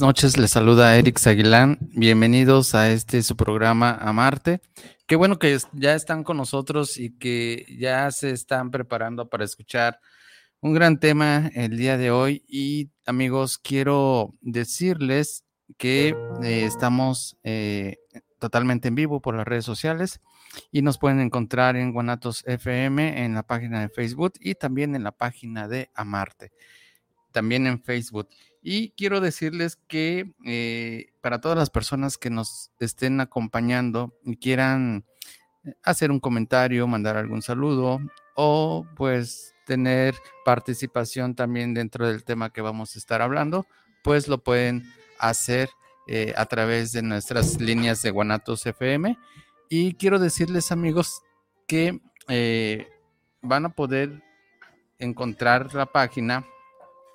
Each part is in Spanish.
noches, les saluda Eric Aguilán. Bienvenidos a este su programa Amarte. Qué bueno que ya están con nosotros y que ya se están preparando para escuchar un gran tema el día de hoy. Y amigos, quiero decirles que eh, estamos eh, totalmente en vivo por las redes sociales y nos pueden encontrar en Guanatos FM en la página de Facebook y también en la página de Amarte, también en Facebook. Y quiero decirles que eh, para todas las personas que nos estén acompañando y quieran eh, hacer un comentario, mandar algún saludo o pues tener participación también dentro del tema que vamos a estar hablando, pues lo pueden hacer eh, a través de nuestras líneas de Guanatos FM. Y quiero decirles amigos que van a poder encontrar la página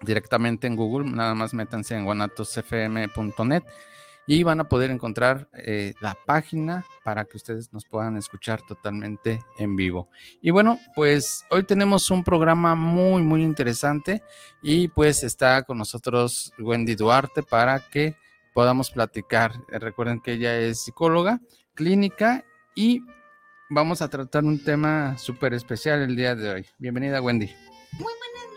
directamente en Google, nada más métanse en guanatosfm.net y van a poder encontrar eh, la página para que ustedes nos puedan escuchar totalmente en vivo. Y bueno, pues hoy tenemos un programa muy, muy interesante y pues está con nosotros Wendy Duarte para que podamos platicar. Eh, recuerden que ella es psicóloga clínica y vamos a tratar un tema súper especial el día de hoy. Bienvenida Wendy. Muy buenas noches, Eric. ¿Cómo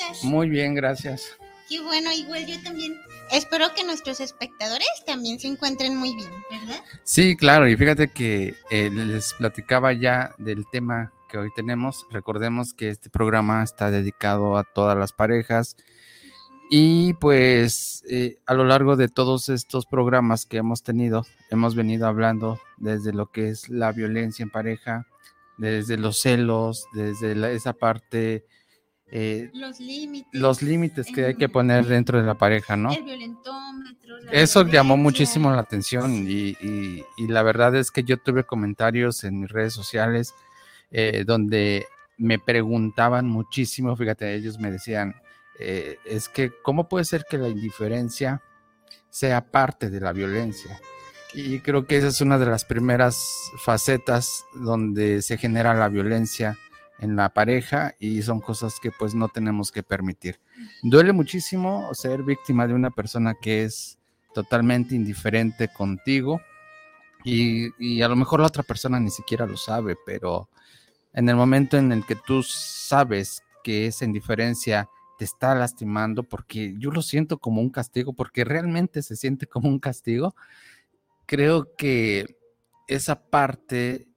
estás? Muy bien, gracias. Qué bueno, igual yo también. Espero que nuestros espectadores también se encuentren muy bien, ¿verdad? Sí, claro, y fíjate que eh, les platicaba ya del tema que hoy tenemos. Recordemos que este programa está dedicado a todas las parejas y pues eh, a lo largo de todos estos programas que hemos tenido, hemos venido hablando desde lo que es la violencia en pareja, desde los celos, desde esa parte eh, los límites. que hay que poner dentro de la pareja, ¿no? El violentómetro. Eso llamó muchísimo la atención y, la verdad es que yo tuve comentarios en mis redes sociales eh, donde me preguntaban muchísimo, fíjate, ellos me decían, eh, es que, ¿cómo puede ser que la indiferencia sea parte de la violencia? Y creo que esa es una de las primeras facetas donde se genera la violencia en la pareja y son cosas que pues no tenemos que permitir. Duele muchísimo ser víctima de una persona que es totalmente indiferente contigo y, a lo mejor la otra persona ni siquiera lo sabe, pero en el momento en el que tú sabes que esa indiferencia te está lastimando, porque yo lo siento como un castigo, porque realmente se siente como un castigo, creo que esa parte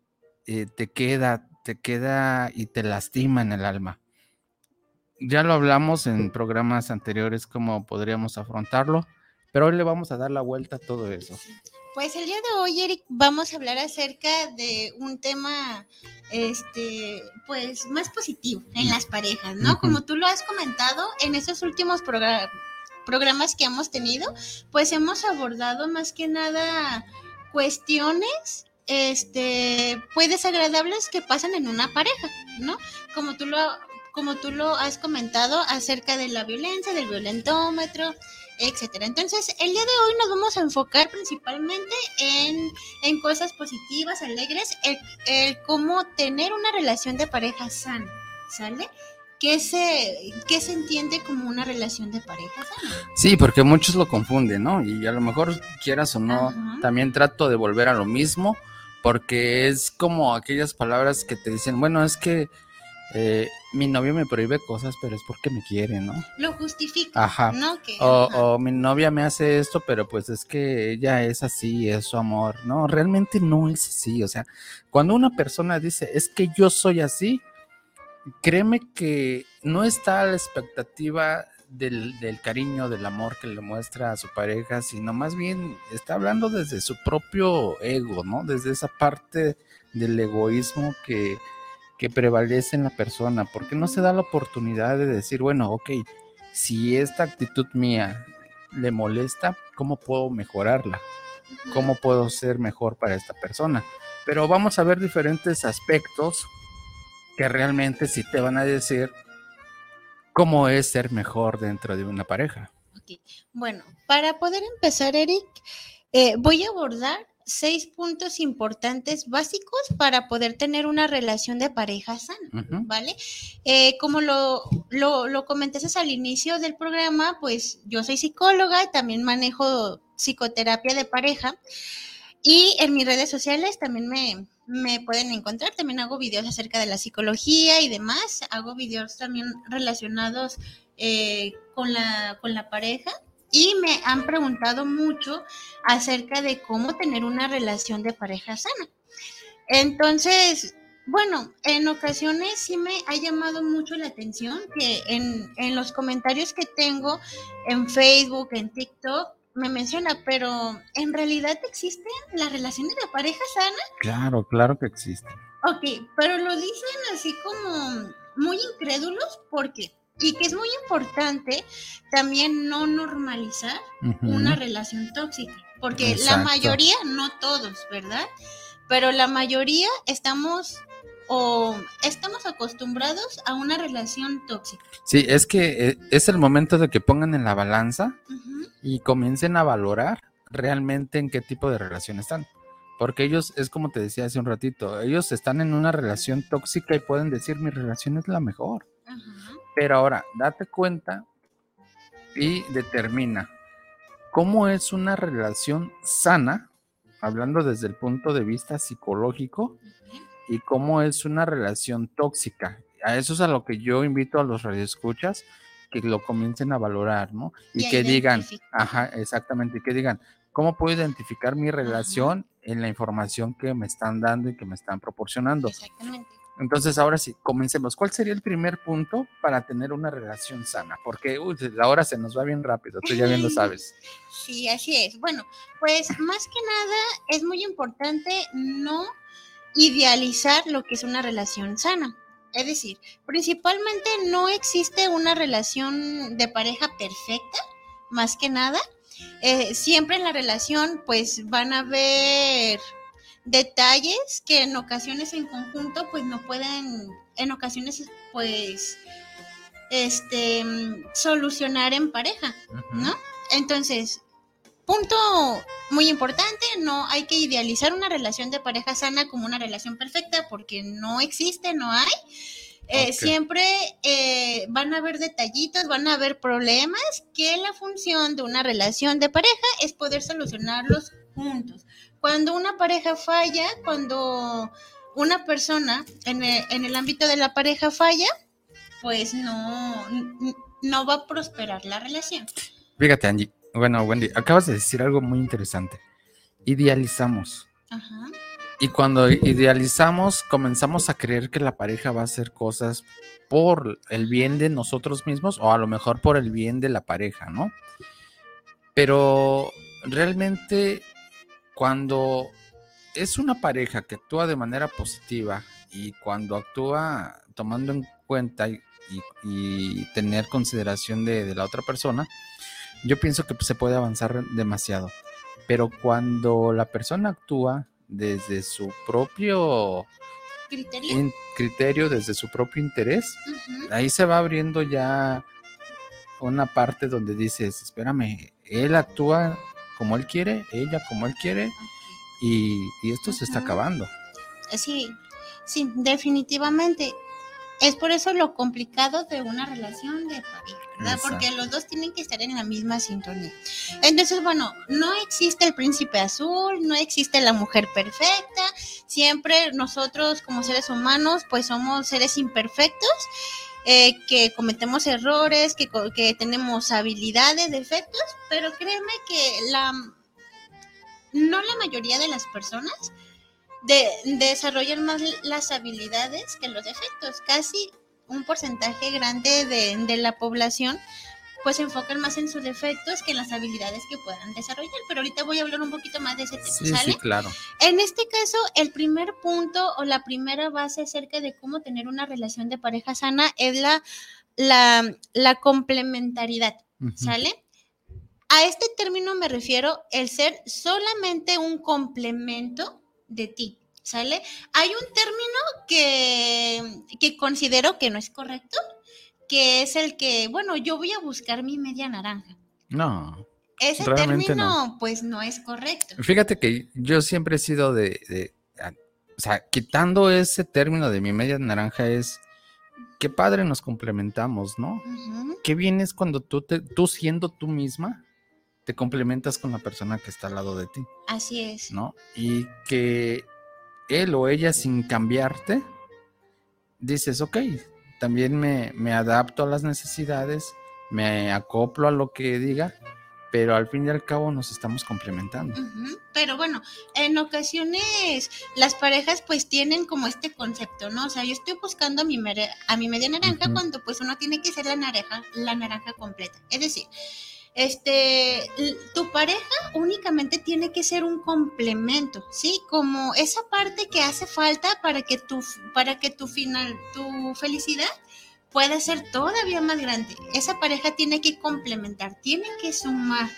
eh, te queda te queda y te lastima en el alma. Ya lo hablamos en programas anteriores cómo podríamos afrontarlo, pero hoy le vamos a dar la vuelta a todo eso. Pues el día de hoy, Eric, vamos a hablar acerca de un tema, este, pues más positivo en las parejas, ¿no? Como tú lo has comentado en estos últimos programas que hemos tenido, pues hemos abordado más que nada cuestiones este, pues desagradables que pasan en una pareja, ¿no? Como tú lo, como tú lo has comentado acerca de la violencia, del violentómetro, etcétera. Entonces, el día de hoy nos vamos a enfocar principalmente en, en cosas positivas, alegres, el, el, cómo tener una relación de pareja sana, ¿sale? ¿Qué se, ¿Qué se entiende como una relación de pareja sana? Sí, porque muchos lo confunden, ¿no? Y a lo mejor quieras o no, también trato de volver a lo mismo porque es como aquellas palabras que te dicen, bueno, es que eh, mi novio me prohíbe cosas, pero es porque me quiere, ¿no? Lo justifica. Ajá. ¿no? Que, O, ajá. o mi novia me hace esto, pero pues es que ella es así, es su amor. No, realmente no es así. O sea, cuando una persona dice, es que yo soy así, créeme que no está a la expectativa del, cariño, del amor que le muestra a su pareja, sino más bien está hablando desde su propio ego, ¿no? Desde esa parte del egoísmo que, que prevalece en la persona, porque no se da la oportunidad de decir, bueno, ok, si esta actitud mía le molesta, ¿cómo puedo mejorarla? ¿Cómo puedo ser mejor para esta persona? Pero vamos a ver diferentes aspectos que realmente sí te van a decir cómo es ser mejor dentro de una pareja. Ok. Bueno, para poder empezar, Eric, eh, voy a abordar seis puntos importantes básicos para poder tener una relación de pareja sana. ¿Vale? Eh, como lo, lo, lo comentaste al inicio del programa, pues yo soy psicóloga y también manejo psicoterapia de pareja. Y en mis redes sociales también me, me pueden encontrar. También hago videos acerca de la psicología y demás. Hago videos también relacionados eh, con, la, con la pareja. Y me han preguntado mucho acerca de cómo tener una relación de pareja sana. Entonces, bueno, en ocasiones sí me ha llamado mucho la atención que en, en los comentarios que tengo en Facebook, en TikTok, me menciona, pero ¿en realidad existen las relaciones de pareja sana? Claro, claro que existe. Ok, pero lo dicen así como muy incrédulos, ¿por qué? Y que es muy importante también no normalizar una relación tóxica, porque la mayoría, no todos, ¿verdad? Pero la mayoría estamos o estamos acostumbrados a una relación tóxica. Sí, es que eh, es el momento de que pongan en la balanza y comiencen a valorar realmente en qué tipo de relación están. Porque ellos, es como te decía hace un ratito, ellos están en una relación tóxica y pueden decir mi relación es la mejor. Pero ahora, date cuenta y determina cómo es una relación sana, hablando desde el punto de vista psicológico. Y cómo es una relación tóxica. A eso es a lo que yo invito a los radioescuchas que lo comiencen a valorar, ¿no? Y, Y que digan, ajá, exactamente, y que digan, ¿cómo puedo identificar mi relación en la información que me están dando y que me están proporcionando? Exactamente. Entonces, ahora sí, comencemos. ¿Cuál sería el primer punto para tener una relación sana? Porque uy, la hora se nos va bien rápido, tú ya bien lo sabes. Sí, así es. Bueno, pues más que nada es muy importante no idealizar lo que es una relación sana. Es decir, principalmente no existe una relación de pareja perfecta, más que nada. Eh, siempre en la relación pues van a haber detalles que en ocasiones en conjunto pues no pueden, en ocasiones pues, este, mm, solucionar en pareja. ¿no? Entonces, punto muy importante, no hay que idealizar una relación de pareja sana como una relación perfecta porque no existe, no hay. Eh. Siempre eh, van a haber detallitos, van a haber problemas que la función de una relación de pareja es poder solucionarlos juntos. Cuando una pareja falla, cuando una persona en el, en el ámbito de la pareja falla, pues no, no va a prosperar la relación. Fíjate, Angie, bueno, Wendy, acabas de decir algo muy interesante. Idealizamos. Ajá. Y cuando idealizamos, comenzamos a creer que la pareja va a hacer cosas por el bien de nosotros mismos o a lo mejor por el bien de la pareja, ¿no? Pero realmente cuando es una pareja que actúa de manera positiva y cuando actúa tomando en cuenta y, tener consideración de, de la otra persona, yo pienso que se puede avanzar demasiado. Pero cuando la persona actúa desde su propio Criterio. desde su propio interés, ahí se va abriendo ya una parte donde dices, espérame, él actúa como él quiere, ella como él quiere, y, y esto se está acabando. Sí, sí, definitivamente. Es por eso lo complicado de una relación de pareja, ¿verdad? Porque los dos tienen que estar en la misma sintonía. Entonces, bueno, no existe el príncipe azul, no existe la mujer perfecta. Siempre nosotros como seres humanos, pues somos seres imperfectos. Eh, que cometemos errores, que, que tenemos habilidades, defectos, pero créeme que la no la mayoría de las personas de, desarrollan más las habilidades que los defectos. Casi un porcentaje grande de, la población pues se enfocan más en sus defectos que en las habilidades que puedan desarrollar. Pero ahorita voy a hablar un poquito más de ese tema. Sí, claro. En este caso, el primer punto o la primera base acerca de cómo tener una relación de pareja sana es la, la, complementariedad. ¿Sale? A este término me refiero el ser solamente un complemento de ti. ¿Sale? Hay un término que, que considero que no es correcto, que es el que, bueno, yo voy a buscar mi media naranja. No. Ese término, pues, no es correcto. Fíjate que yo siempre he sido de, o sea, quitando ese término de mi media naranja es, qué padre nos complementamos, ¿no? Qué bien es cuando tú, te, tú siendo tú misma, te complementas con la persona que está al lado de ti. Así es. ¿No? Y que él o ella sin cambiarte, dices, ok, también me, adapto a las necesidades, me acoplo a lo que diga, pero al fin y al cabo nos estamos complementando. Pero bueno, en ocasiones las parejas pues tienen como este concepto, ¿no? O sea, yo estoy buscando a mi, a mi media naranja cuando pues uno tiene que ser la naranja, la naranja completa. Es decir, este, tu pareja únicamente tiene que ser un complemento, ¿sí? Como esa parte que hace falta para que tu, para que tu final, tu felicidad pueda ser todavía más grande. Esa pareja tiene que complementar, tiene que sumar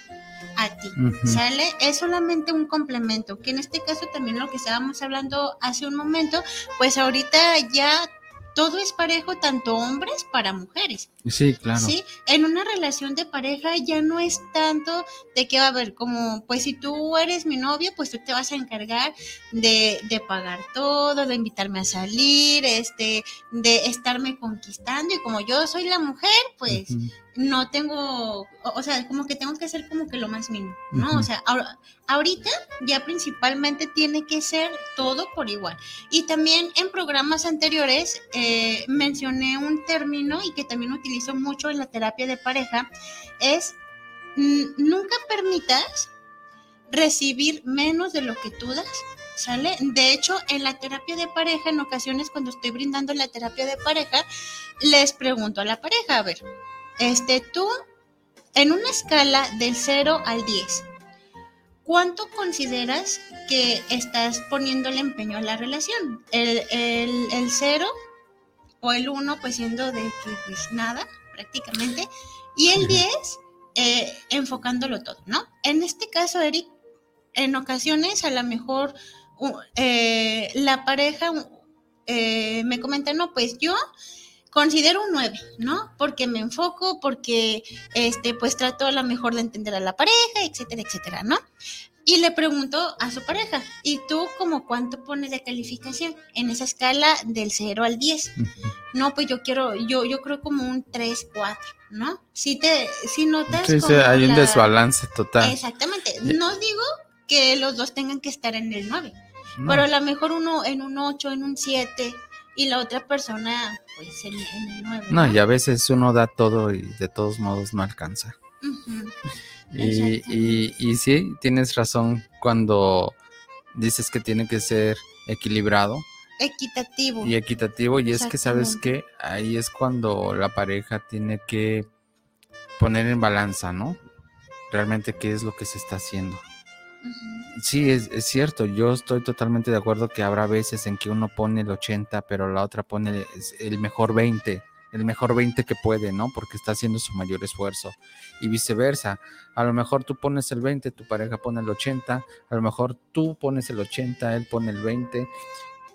a ti, ¿sale? Es solamente un complemento, que en este caso también lo que estábamos hablando hace un momento, pues ahorita ya todo es parejo, tanto hombres para mujeres. Sí, claro. Sí, en una relación de pareja ya no es tanto de que va a haber como, pues si tú eres mi novio, pues tú te vas a encargar de, de pagar todo, de invitarme a salir, este, de estarme conquistando y como yo soy la mujer, pues no tengo, o sea, como que tengo que hacer como que lo más mínimo, ¿no? O sea, ahorita ya principalmente tiene que ser todo por igual. Y también en programas anteriores eh, mencioné un término y que también utilizo mucho en la terapia de pareja, es nunca permitas recibir menos de lo que tú das. ¿Sale? De hecho, en la terapia de pareja, en ocasiones cuando estoy brindando la terapia de pareja, les pregunto a la pareja, a ver, este, tú, en una escala del 0 al 10, ¿cuánto consideras que estás poniendo el empeño a la relación? ¿El, el, 0 o el 1, pues siendo de que pues nada, prácticamente, y el 10 eh, enfocándolo todo, ¿no? En este caso, Eric, en ocasiones a lo mejor eh, la pareja eh, me comenta, no, pues yo considero un 9, ¿no? Porque me enfoco, porque este, pues trato a la mejor de entender a la pareja, etcétera, etcétera, ¿no? Y le pregunto a su pareja, ¿y tú como cuánto pones de calificación en esa escala del 0 al 10? No, pues yo quiero, yo, yo creo como un 3, 4, ¿no? Si te, si notas. Sí, sí, hay un desbalance total. Exactamente. No digo que los dos tengan que estar en el 9, pero a lo mejor uno en un 8, en un 7, y la otra persona pues en, el 9. No, y a veces uno da todo y de todos modos no alcanza. Y, y, y, sí, tienes razón cuando dices que tiene que ser equilibrado. Equitativo. Y equitativo, y es que sabes que ahí es cuando la pareja tiene que poner en balanza, ¿no? Realmente qué es lo que se está haciendo. Sí, es, cierto, yo estoy totalmente de acuerdo que habrá veces en que uno pone el 80, pero la otra pone el mejor 20, el mejor 20 que puede, ¿no? Porque está haciendo su mayor esfuerzo. Y viceversa, a lo mejor tú pones el 20, tu pareja pone el 80, a lo mejor tú pones el 80, él pone el 20,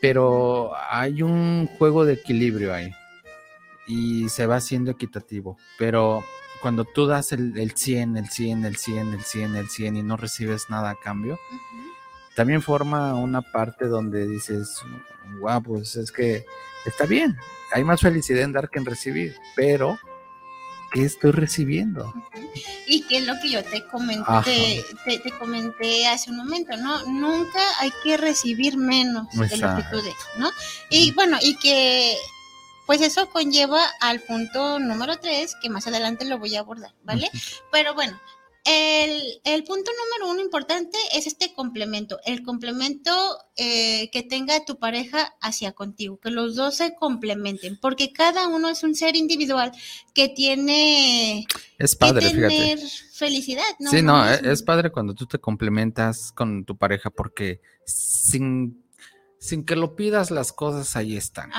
pero hay un juego de equilibrio ahí y se va haciendo equitativo, pero cuando tú das el, el, 100, el 100, el 100, el 100, el 100 y no recibes nada a cambio, también forma una parte donde dices, wow, pues es que está bien, hay más felicidad en dar que en recibir, pero ¿qué estoy recibiendo? Y que es lo que yo te comenté, te, comenté hace un momento, ¿no? Nunca hay que recibir menos de lo que tú des, ¿no? Y bueno, y que pues eso conlleva al punto número tres, que más adelante lo voy a abordar, ¿vale? Pero bueno, el, punto número uno importante es este complemento, el complemento eh, que tenga tu pareja hacia contigo, que los dos se complementen, porque cada uno es un ser individual que tiene es padre, que tener felicidad. ¿no? Sí, no, e, es, padre cuando tú te complementas con tu pareja porque sin, sin que lo pidas las cosas ahí están.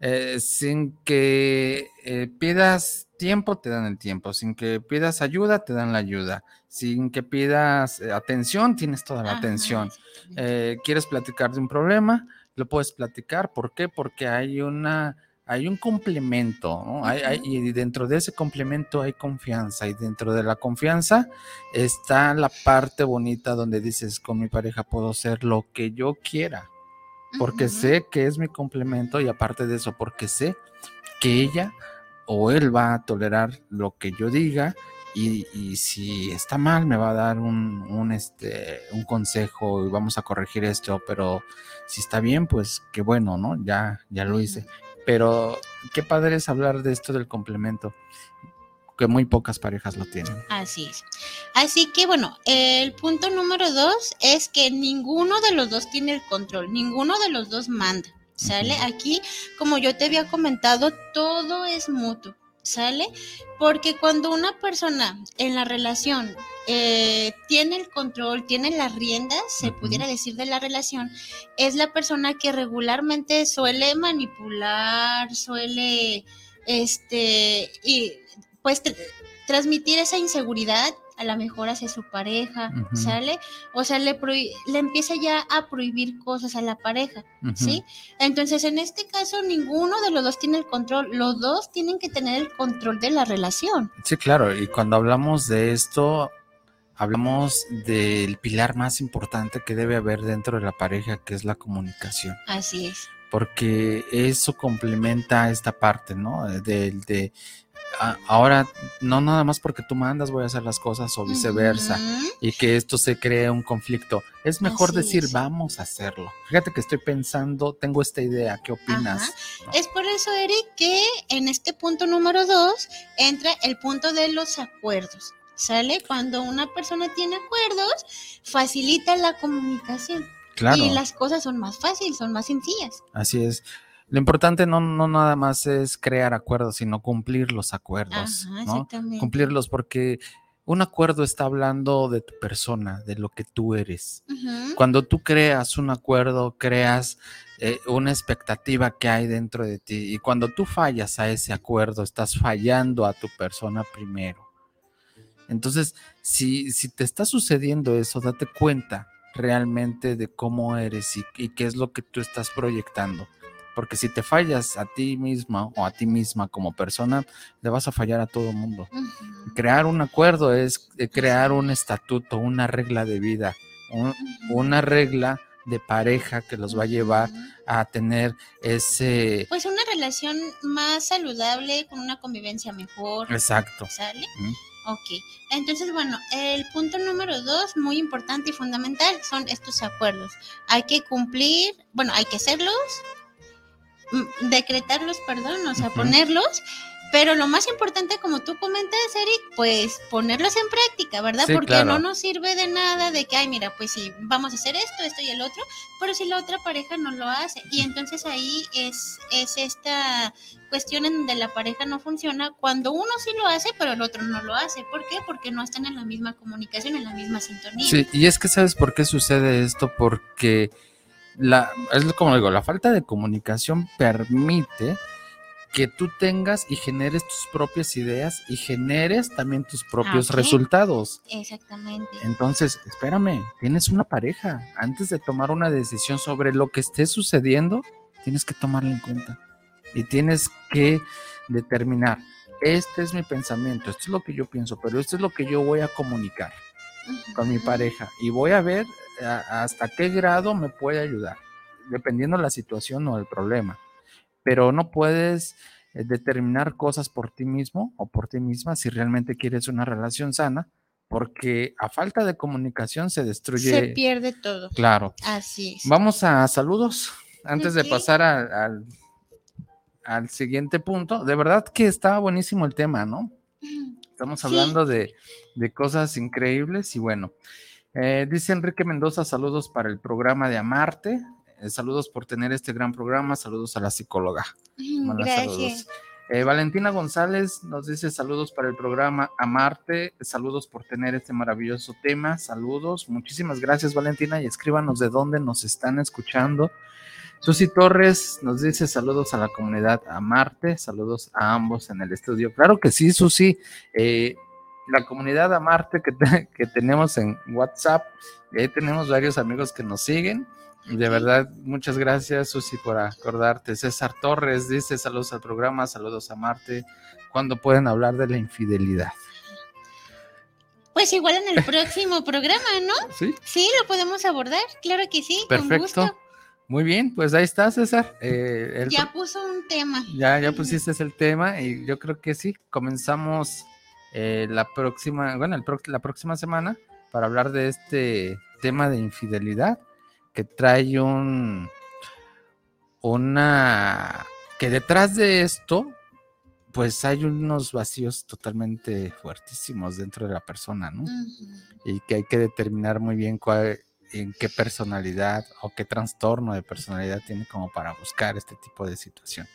Eh, sin que eh, pidas tiempo, te dan el tiempo. Sin que pidas ayuda, te dan la ayuda. Sin que pidas eh, atención, tienes toda la atención. Eh, ¿Quieres platicar de un problema? Lo puedes platicar. ¿Por qué? Porque hay una... Hay un complemento, ¿no? y dentro de ese complemento hay confianza, y dentro de la confianza está la parte bonita donde dices, con mi pareja puedo ser lo que yo quiera, porque sé que es mi complemento, y aparte de eso, porque sé que ella o él va a tolerar lo que yo diga y, si está mal me va a dar un, este, un consejo y vamos a corregir esto, pero si está bien, pues qué bueno, ¿no? Ya, ya lo hice. Pero qué padre es hablar de esto del complemento, que muy pocas parejas lo tienen. Así es. Así que bueno, el punto número dos es que ninguno de los dos tiene el control, ninguno de los dos manda. ¿Sale? Aquí, como yo te había comentado, todo es mutuo, ¿sale? Porque cuando una persona en la relación eh, tiene el control, tiene las riendas, se pudiera decir, de la relación, es la persona que regularmente suele manipular, suele, este, y pues transmitir esa inseguridad a lo mejor hacia su pareja, ¿sale? O sea, le, le empieza ya a prohibir cosas a la pareja, ¿sí? Entonces, en este caso, ninguno de los dos tiene el control, los dos tienen que tener el control de la relación. Sí, claro, y cuando hablamos de esto, hablamos del pilar más importante que debe haber dentro de la pareja, que es la comunicación. Así es. Porque eso complementa esta parte, ¿no? Del de ahora no nada más porque tú mandas voy a hacer las cosas o viceversa y que esto se cree un conflicto. Es mejor decir vamos a hacerlo. Fíjate que estoy pensando, tengo esta idea, ¿qué opinas? Es por eso, Eric, que en este punto número dos entra el punto de los acuerdos. ¿Sale? Cuando una persona tiene acuerdos, facilita la comunicación. Claro. Y las cosas son más fáciles, son más sencillas. Así es. Lo importante no, no nada más es crear acuerdos, sino cumplir los acuerdos, ¿no? Cumplirlos porque un acuerdo está hablando de tu persona, de lo que tú eres. Cuando tú creas un acuerdo, creas eh, una expectativa que hay dentro de ti. Y cuando tú fallas a ese acuerdo, estás fallando a tu persona primero. Entonces, si, si te está sucediendo eso, date cuenta realmente de cómo eres y, y qué es lo que tú estás proyectando. Porque si te fallas a ti misma o a ti misma como persona, le vas a fallar a todo el mundo. Crear un acuerdo es eh, crear un estatuto, una regla de vida, una regla de pareja que los va a llevar a tener ese... Pues una relación más saludable, con una convivencia mejor. Exacto. ¿Sale? Ok, entonces bueno, el punto número dos, muy importante y fundamental, son estos acuerdos. Hay que cumplir, bueno, hay que hacerlos, decretarlos, perdón, o sea, ponerlos, pero lo más importante, como tú comentas, Eric, pues ponerlos en práctica, ¿verdad? Porque no nos sirve de nada de que, ay, mira, pues sí, vamos a hacer esto, esto y el otro, pero si la otra pareja no lo hace. Y entonces ahí es, es esta cuestión en donde la pareja no funciona cuando uno sí lo hace, pero el otro no lo hace. ¿Por qué? Porque no están en la misma comunicación, en la misma sintonía. Sí, y es que sabes por qué sucede esto, porque la, es como digo, la falta de comunicación permite que tú tengas y generes tus propias ideas y generes también tus propios resultados. Exactamente. Entonces, espérame, tienes una pareja. Antes de tomar una decisión sobre lo que esté sucediendo, tienes que tomarla en cuenta. Y tienes que determinar, este es mi pensamiento, esto es lo que yo pienso, pero esto es lo que yo voy a comunicar con mi pareja. Y voy a ver hasta qué grado me puede ayudar, dependiendo la situación o el problema. Pero no puedes eh, determinar cosas por ti mismo o por ti misma si realmente quieres una relación sana, porque a falta de comunicación se destruye. Se pierde todo. Claro. Así es. Vamos a saludos antes de pasar al, al, siguiente punto. De verdad que está buenísimo el tema, ¿no? Estamos hablando de, de, cosas increíbles y bueno. Eh, dice Enrique Mendoza, saludos para el programa de Amarte. Eh, saludos por tener este gran programa. Saludos a la psicóloga. Gracias. Eh, Valentina González nos dice saludos para el programa Amarte. Saludos por tener este maravilloso tema. Saludos. Muchísimas gracias, Valentina. Y escríbanos de dónde nos están escuchando. Susi Torres nos dice saludos a la comunidad Amarte. Saludos a ambos en el estudio. Claro que sí, Susi. Eh, la comunidad Amarte que, que tenemos en WhatsApp. Ahí tenemos varios amigos que nos siguen. De verdad, muchas gracias, Susi, por acordarte. César Torres dice saludos al programa, saludos a Marte. ¿Cuándo pueden hablar de la infidelidad? Pues igual en el próximo programa, ¿no? Sí. Sí, lo podemos abordar, claro que sí. Perfecto. Muy bien, pues ahí está, César. Eh, ya puso un tema. Ya, ya pusiste el tema y yo creo que sí. Comenzamos eh, la próxima, bueno, la próxima semana para hablar de este tema de infidelidad que trae un una que detrás de esto pues hay unos vacíos totalmente fuertísimos dentro de la persona, ¿no? Y que hay que determinar muy bien cuál, en qué personalidad o qué trastorno de personalidad tiene como para buscar este tipo de situación.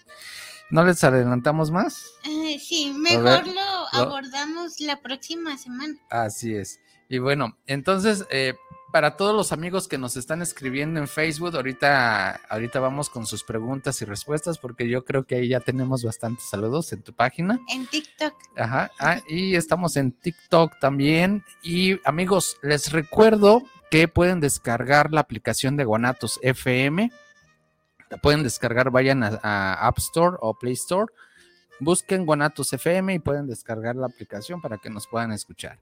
¿No les adelantamos más? Eh, sí, mejor abordamos la próxima semana. Así es. Y bueno, entonces, eh, para todos los amigos que nos están escribiendo en Facebook, ahorita, ahorita vamos con sus preguntas y respuestas, porque yo creo que ahí ya tenemos bastantes saludos en tu página. En TikTok. Ajá, ah, y estamos en TikTok también. Y amigos, les recuerdo que pueden descargar la aplicación de Guanatos FM. La pueden descargar, vayan a App Store o Play Store busquen Guanatos FM y pueden descargar la aplicación para que nos puedan escuchar.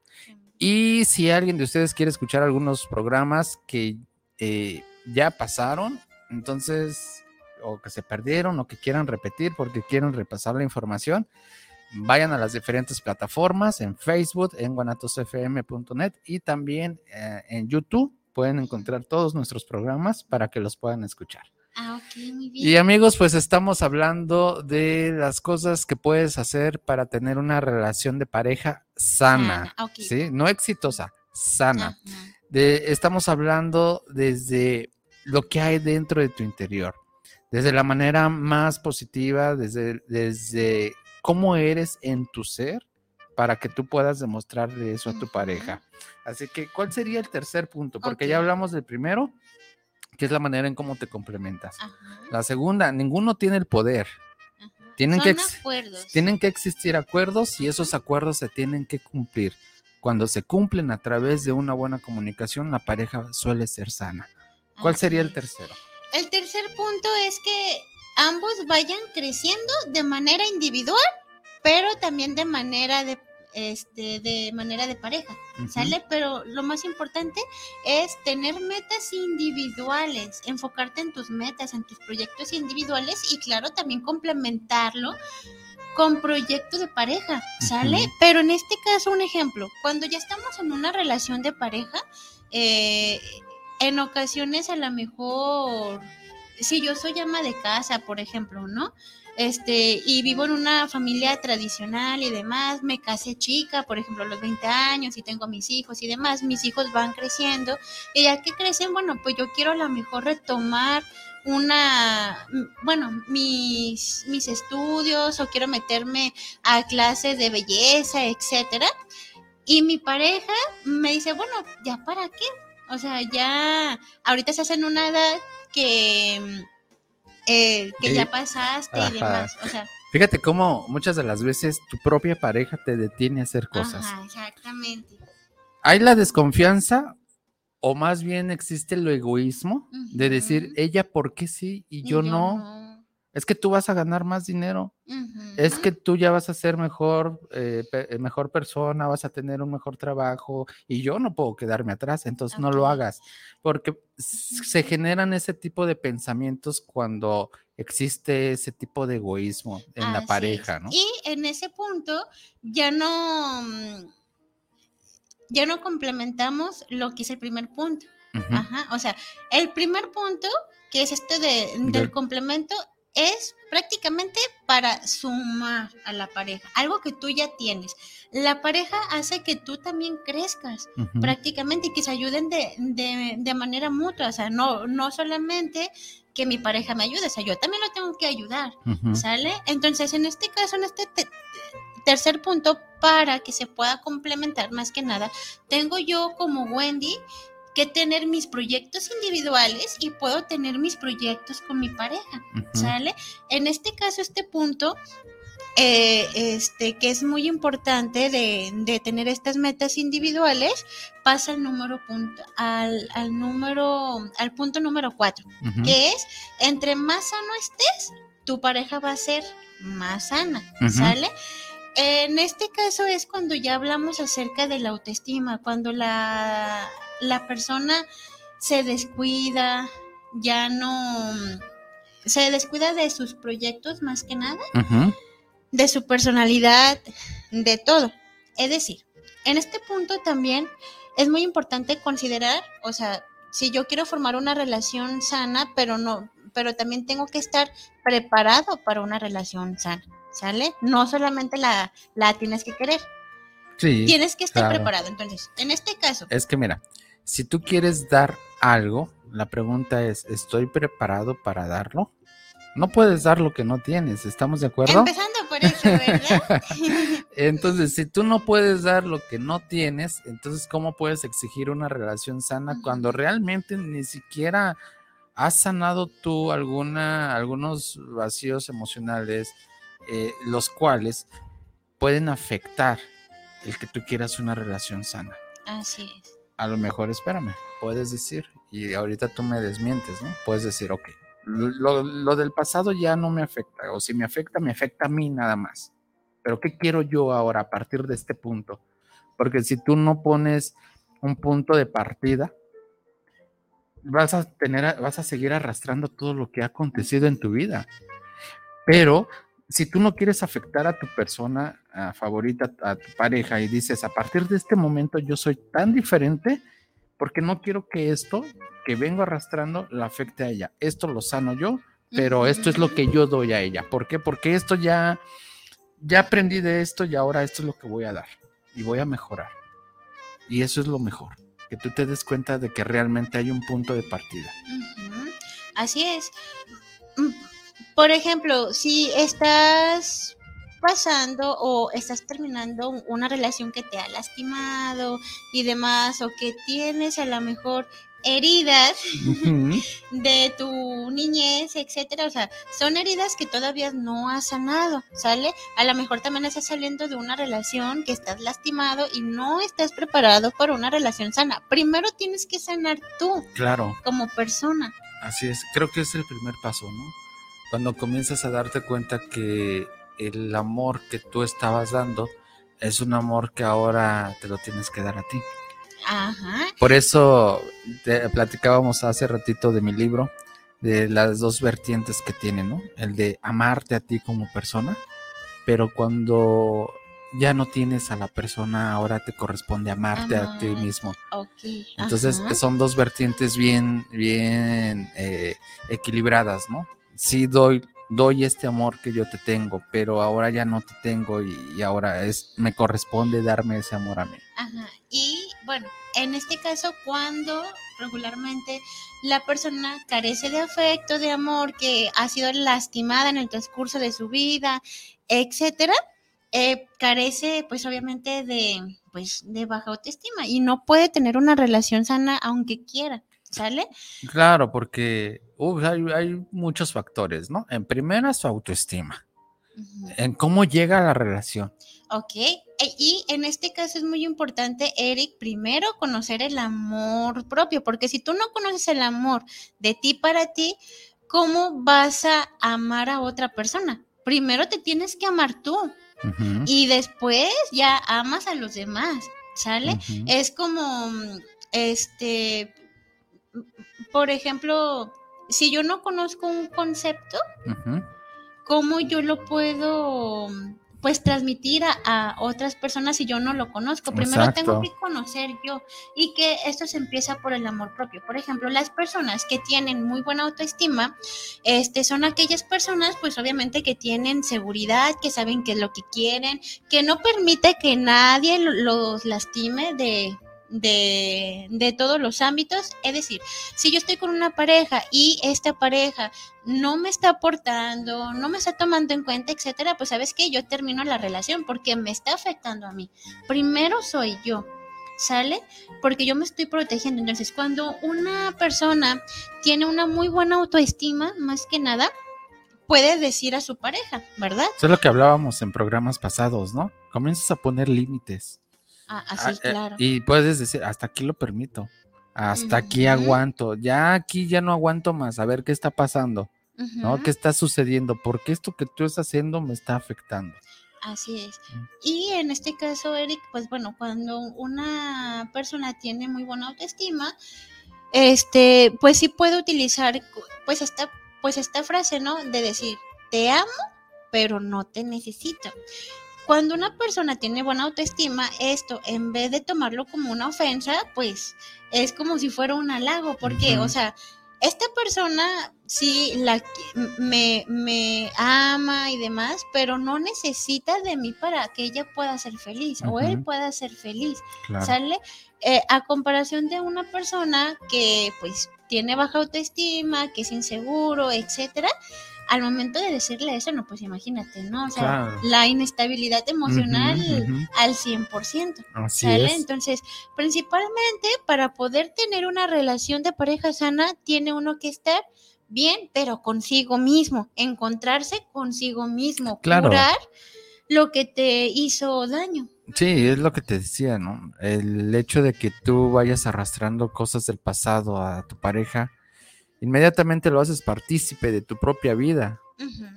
Y si alguien de ustedes quiere escuchar algunos programas que eh, ya pasaron, entonces, o que se perdieron o que quieran repetir porque quieren repasar la información, vayan a las diferentes plataformas en Facebook, en guanatosfm.net y también eh, en YouTube. Pueden encontrar todos nuestros programas para que los puedan escuchar. Ah, muy bien. Y amigos, pues estamos hablando de las cosas que puedes hacer para tener una relación de pareja sana, ¿sí? No exitosa, sana. De, estamos hablando desde lo que hay dentro de tu interior, desde la manera más positiva, desde, desde cómo eres en tu ser para que tú puedas demostrarle eso a tu pareja. Así que, ¿cuál sería el tercer punto? Porque ya hablamos del primero, que es la manera en cómo te complementas. La segunda, ninguno tiene el poder. Tienen que, tienen que existir acuerdos y esos acuerdos se tienen que cumplir. Cuando se cumplen a través de una buena comunicación, la pareja suele ser sana. ¿Cuál sería el tercero? El tercer punto es que ambos vayan creciendo de manera individual, pero también de manera de este, de manera de pareja, ¿sale? Pero lo más importante es tener metas individuales, enfocarte en tus metas, en tus proyectos individuales y claro, también complementarlo con proyectos de pareja, ¿sale? Pero en este caso, un ejemplo, cuando ya estamos en una relación de pareja, eh, en ocasiones a lo mejor, si yo soy ama de casa, por ejemplo, ¿no? Este, y vivo en una familia tradicional y demás, me casé chica, por ejemplo, a los 20 años y tengo mis hijos y demás, mis hijos van creciendo y ya que crecen, bueno, pues yo quiero a lo mejor retomar una, bueno, mis, mis estudios o quiero meterme a clases de belleza, etcétera. Y mi pareja me dice, bueno, ¿ya para qué? O sea, ya ahorita se hacen una edad que eh, que ya pasaste y demás. O sea, Fíjate cómo muchas de las veces tu propia pareja te detiene a hacer cosas. Ajá, exactamente. Hay la desconfianza o más bien existe el egoísmo de decir, ella por qué sí y, yo, no. Es que tú vas a ganar más dinero, es que tú ya vas a ser mejor, eh, mejor persona, vas a tener un mejor trabajo y yo no puedo quedarme atrás, entonces no lo hagas, porque se generan ese tipo de pensamientos cuando existe ese tipo de egoísmo en la pareja, ¿no? Y en ese punto ya no, mm, ya no complementamos lo que es el primer punto. Ajá, o sea, el primer punto, que es este de, del complemento, es prácticamente para sumar a la pareja, algo que tú ya tienes. La pareja hace que tú también crezcas prácticamente y que se ayuden de, de, manera mutua, o sea, no, no solamente que mi pareja me ayude, o sea, yo también lo tengo que ayudar, ¿sale? Entonces, en este caso, en este tercer punto, para que se pueda complementar más que nada, tengo yo como Wendy que tener mis proyectos individuales y puedo tener mis proyectos con mi pareja, ¿sale? En este caso, este punto, eh, este, que es muy importante de, tener estas metas individuales, pasa al número punto, al, número, al punto número cuatro, que es entre más sano estés, tu pareja va a ser más sana, ¿sale? En este caso es cuando ya hablamos acerca de la autoestima, cuando la la persona se descuida, ya no se descuida de sus proyectos más que nada, de su personalidad, de todo. Es decir, en este punto también es muy importante considerar, o sea, si yo quiero formar una relación sana, pero no, pero también tengo que estar preparado para una relación sana, ¿sale? No solamente la, la tienes que querer. Sí, tienes que estar preparado. Entonces, en este caso. Es que mira, si tú quieres dar algo, la pregunta es, ¿estoy preparado para darlo? No puedes dar lo que no tienes, ¿estamos de acuerdo? Empezando por eso, ¿verdad? entonces, si tú no puedes dar lo que no tienes, entonces, ¿cómo puedes exigir una relación sana cuando realmente ni siquiera has sanado tú alguna, algunos vacíos emocionales, eh, los cuales pueden afectar el que tú quieras una relación sana? Así es a lo mejor espérame, puedes decir, y ahorita tú me desmientes, ¿no? Puedes decir, ok, lo, del pasado ya no me afecta, o si me afecta, me afecta a mí nada más. Pero ¿qué quiero yo ahora a partir de este punto? Porque si tú no pones un punto de partida, vas a tener, vas a seguir arrastrando todo lo que ha acontecido en tu vida. Pero si tú no quieres afectar a tu persona favorita, a tu pareja, y dices, a partir de este momento yo soy tan diferente, porque no quiero que esto que vengo arrastrando la afecte a ella. Esto lo sano yo, pero esto es lo que yo doy a ella. ¿Por qué? Porque esto ya, ya aprendí de esto y ahora esto es lo que voy a dar y voy a mejorar. Y eso es lo mejor, que tú te des cuenta de que realmente hay un punto de partida. Así es mm, por ejemplo, si estás pasando o estás terminando una relación que te ha lastimado y demás, o que tienes a lo mejor heridas de tu niñez, etcétera, o sea, son heridas que todavía no has sanado, ¿sale? A lo mejor también estás saliendo de una relación que estás lastimado y no estás preparado para una relación sana. Primero tienes que sanar tú. Claro. Como persona. Así es, creo que es el primer paso, ¿no? Cuando comienzas a darte cuenta que el amor que tú estabas dando es un amor que ahora te lo tienes que dar a ti. Ajá. Por eso te platicábamos hace ratito de mi libro, de las dos vertientes que tiene, ¿no? El de amarte a ti como persona, pero cuando ya no tienes a la persona, ahora te corresponde amarte a ti mismo. Okay. Entonces son dos vertientes bien, bien eh, equilibradas, ¿no? Sí doy, doy este amor que yo te tengo, pero ahora ya no te tengo y, ahora es, me corresponde darme ese amor a mí. Ajá. Y bueno, en este caso, cuando regularmente la persona carece de afecto, de amor, que ha sido lastimada en el transcurso de su vida, etcétera, eh, carece pues obviamente de pues de baja autoestima y no puede tener una relación sana aunque quiera. ¿Sale? Claro, porque hay, muchos factores, ¿no? En primera, su autoestima. En cómo llega a la relación. Ok, e, y en este caso es muy importante, Eric, primero conocer el amor propio, porque si tú no conoces el amor de ti para ti, ¿cómo vas a amar a otra persona? Primero te tienes que amar tú y después ya amas a los demás, ¿sale? Es como, este, por ejemplo, si yo no conozco un concepto, ¿cómo yo lo puedo pues transmitir a, otras personas si yo no lo conozco. Primero tengo que conocer yo y que esto se empieza por el amor propio. Por ejemplo, las personas que tienen muy buena autoestima, este, son aquellas personas pues obviamente que tienen seguridad, que saben qué es lo que quieren, que no permite que nadie los lastime de de, de, todos los ámbitos. Es decir, si yo estoy con una pareja y esta pareja no me está aportando, no me está tomando en cuenta, etcétera, pues sabes que yo termino la relación porque me está afectando a mí. Primero soy yo. ¿Sale? Porque yo me estoy protegiendo. Entonces, cuando una persona tiene una muy buena autoestima, más que nada, puede decir a su pareja, ¿verdad? Eso es lo que hablábamos en programas pasados, ¿no? Comienzas a poner límites. Ah, así, ah, eh, claro. Y puedes decir, hasta aquí lo permito, hasta aquí aguanto, ya aquí ya no aguanto más, a ver qué está pasando, ¿no? ¿Qué está sucediendo? Porque esto que tú estás haciendo me está afectando. Así es. Mm. Y en este caso, Eric, pues bueno, cuando una persona tiene muy buena autoestima, este, pues sí puede utilizar, pues esta, pues esta frase, ¿no? De decir, te amo, pero no te necesito. Cuando una persona tiene buena autoestima, esto, en vez de tomarlo como una ofensa, pues es como si fuera un halago, porque, o sea, esta persona sí la, me, me, ama y demás, pero no necesita de mí para que ella pueda ser feliz o él pueda ser feliz, ¿sale? Eh, a comparación de una persona que pues tiene baja autoestima, que es inseguro, etcétera, al momento de decirle eso, no, pues imagínate, ¿no? O sea, la inestabilidad emocional al 100%. Así ¿sale? Entonces, principalmente para poder tener una relación de pareja sana, tiene uno que estar bien, pero consigo mismo, encontrarse consigo mismo, curar lo que te hizo daño. Sí, es lo que te decía, ¿no? El hecho de que tú vayas arrastrando cosas del pasado a tu pareja, inmediatamente lo haces partícipe de tu propia vida.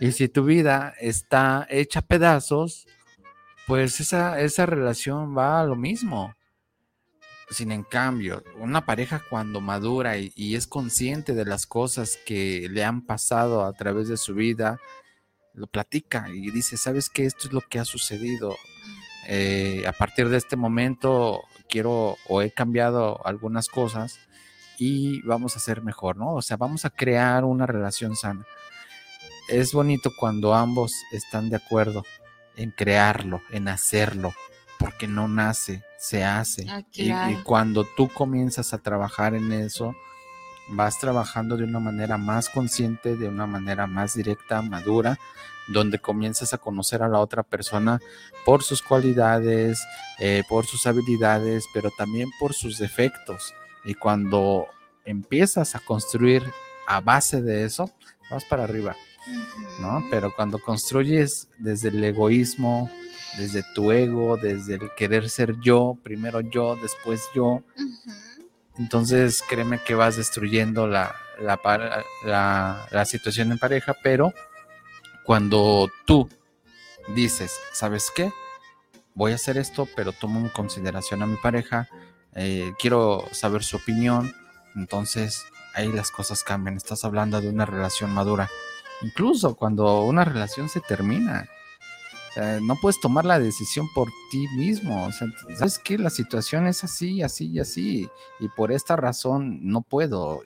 Y si tu vida está hecha pedazos, pues esa, esa relación va a lo mismo. Sin en cambio, una pareja cuando madura y, es consciente de las cosas que le han pasado a través de su vida, lo platica y dice, ¿sabes qué? Esto es lo que ha sucedido. Eh, a partir de este momento quiero o he cambiado algunas cosas y vamos a ser mejor, ¿no? O sea, vamos a crear una relación sana. Es bonito cuando ambos están de acuerdo en crearlo, en hacerlo, porque no nace, se hace. Ah, y, cuando tú comienzas a trabajar en eso, vas trabajando de una manera más consciente, de una manera más directa, madura, donde comienzas a conocer a la otra persona por sus cualidades, eh, por sus habilidades, pero también por sus defectos. Y cuando empiezas a construir a base de eso, vas para arriba, ¿no? Pero cuando construyes desde el egoísmo, desde tu ego, desde el querer ser yo, primero yo, después yo, entonces créeme que vas destruyendo la, la, la situación en pareja, pero cuando tú dices, ¿sabes qué? Voy a hacer esto, pero tomo en consideración a mi pareja, eh, quiero saber su opinión, entonces ahí las cosas cambian. Estás hablando de una relación madura. Incluso cuando una relación se termina, no puedes tomar la decisión por ti mismo. O sea, sabes que la situación es así, así y así, y por esta razón no puedo.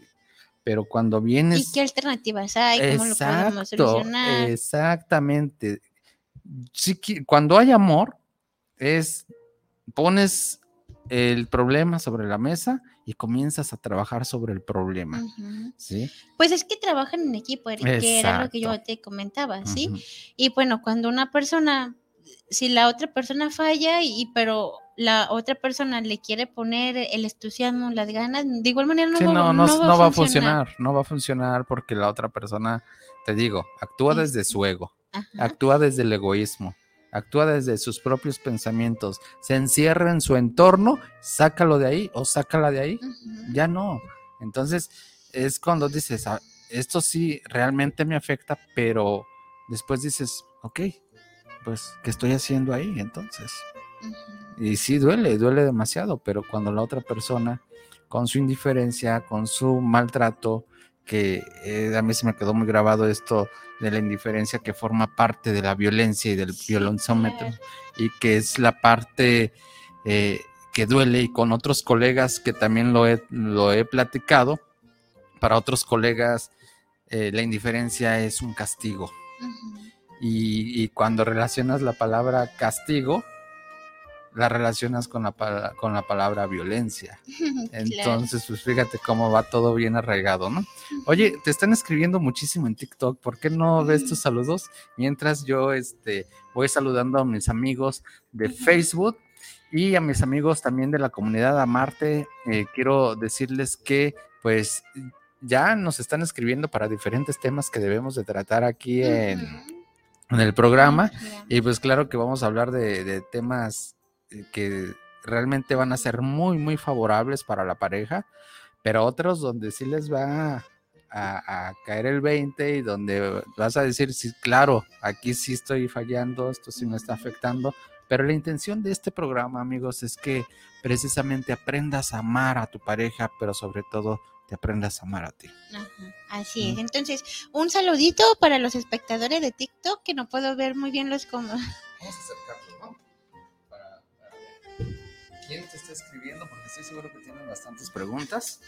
Pero cuando vienes. ¿Y qué alternativas hay? ¿Cómo lo podemos solucionar? Exactamente. Sí, cuando hay amor, es pones el problema sobre la mesa y comienzas a trabajar sobre el problema, ¿sí? Pues es que trabajan en equipo, que era lo que yo te comentaba, ¿sí? Y bueno, cuando una persona, si la otra persona falla y pero la otra persona le quiere poner el entusiasmo, las ganas, de igual manera no, va, no, va, a funcionar, no va a funcionar porque la otra persona, te digo, actúa desde su ego, actúa desde el egoísmo actúa desde sus propios pensamientos, se encierra en su entorno, sácalo de ahí o sácala de ahí, ya no. Entonces es cuando dices, ah, esto sí realmente me afecta, pero después dices, ok, pues, ¿qué estoy haciendo ahí entonces? Y sí duele, duele demasiado, pero cuando la otra persona, con su indiferencia, con su maltrato, que eh, a mí se me quedó muy grabado esto de la indiferencia que forma parte de la violencia y del violentómetro y que es la parte eh, que duele y con otros colegas que también lo he, lo he platicado, para otros colegas eh, la indiferencia es un castigo. y, cuando relacionas la palabra castigo, la relacionas con la, con la palabra violencia. Entonces, pues fíjate cómo va todo bien arraigado, ¿no? Oye, te están escribiendo muchísimo en TikTok, ¿por qué no ves tus saludos? Mientras yo este, voy saludando a mis amigos de Facebook y a mis amigos también de la comunidad Amarte, eh, quiero decirles que pues ya nos están escribiendo para diferentes temas que debemos de tratar aquí en, el programa. Y pues claro que vamos a hablar de, temas eh, que realmente van a ser muy, muy favorables para la pareja, pero otros donde sí les va a, caer el 20 y donde vas a decir, sí, claro, aquí sí estoy fallando, esto sí me está afectando, pero la intención de este programa, amigos, es que precisamente aprendas a amar a tu pareja, pero sobre todo te aprendas a amar a ti. así es. Entonces, un saludito para los espectadores de TikTok, que no puedo ver muy bien los como. ¿Quién te está escribiendo? Porque estoy seguro que tienen bastantes preguntas.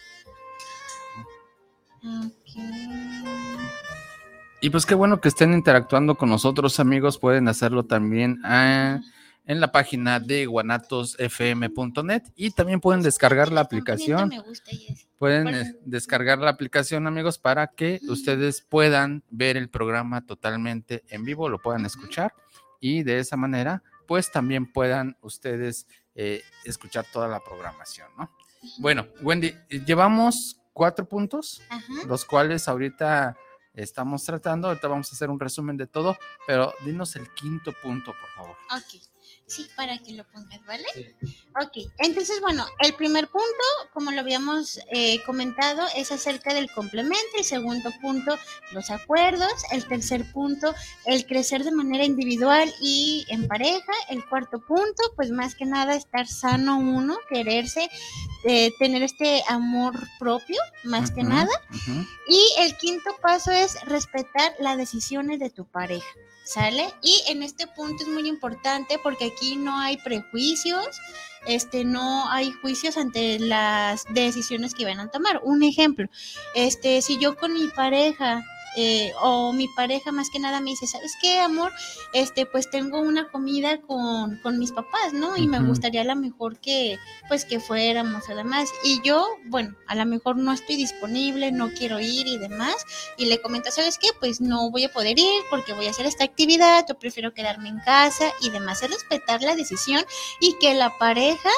Y pues qué bueno que estén interactuando con nosotros, amigos. Pueden hacerlo también a en la página de guanatosfm.net y también pueden descargar la aplicación. Pueden descargar la aplicación, amigos, para que ustedes puedan ver el programa totalmente en vivo, lo puedan escuchar y de esa manera, pues también puedan ustedes eh, escuchar toda la programación, ¿no? Bueno, Wendy, llevamos cuatro puntos, los cuales ahorita estamos tratando. Ahorita vamos a hacer un resumen de todo, pero dinos el quinto punto, por favor. Ok. Sí, para que lo pongas, ¿vale? Ok, entonces, bueno, el primer punto, como lo habíamos eh, comentado, es acerca del complemento. El segundo punto, los acuerdos. El tercer punto, el crecer de manera individual y en pareja. El cuarto punto, pues más que nada, estar sano uno, quererse, eh, tener este amor propio, más que nada. Y el quinto paso es respetar las decisiones de tu pareja. ¿Sale? Y en este punto es muy importante porque aquí no hay prejuicios, este, no hay juicios ante las decisiones que van a tomar. Un ejemplo, este, si yo con mi pareja eh, o mi pareja más que nada me dice, ¿sabes qué, amor? Este, pues tengo una comida con, con mis papás, ¿no? Y me gustaría a lo mejor que, pues que fuéramos además. Y yo, bueno, a lo mejor no estoy disponible, no quiero ir y demás. Y le comento, ¿sabes qué? Pues no voy a poder ir porque voy a hacer esta actividad, yo prefiero quedarme en casa y demás. Es respetar la decisión y que la pareja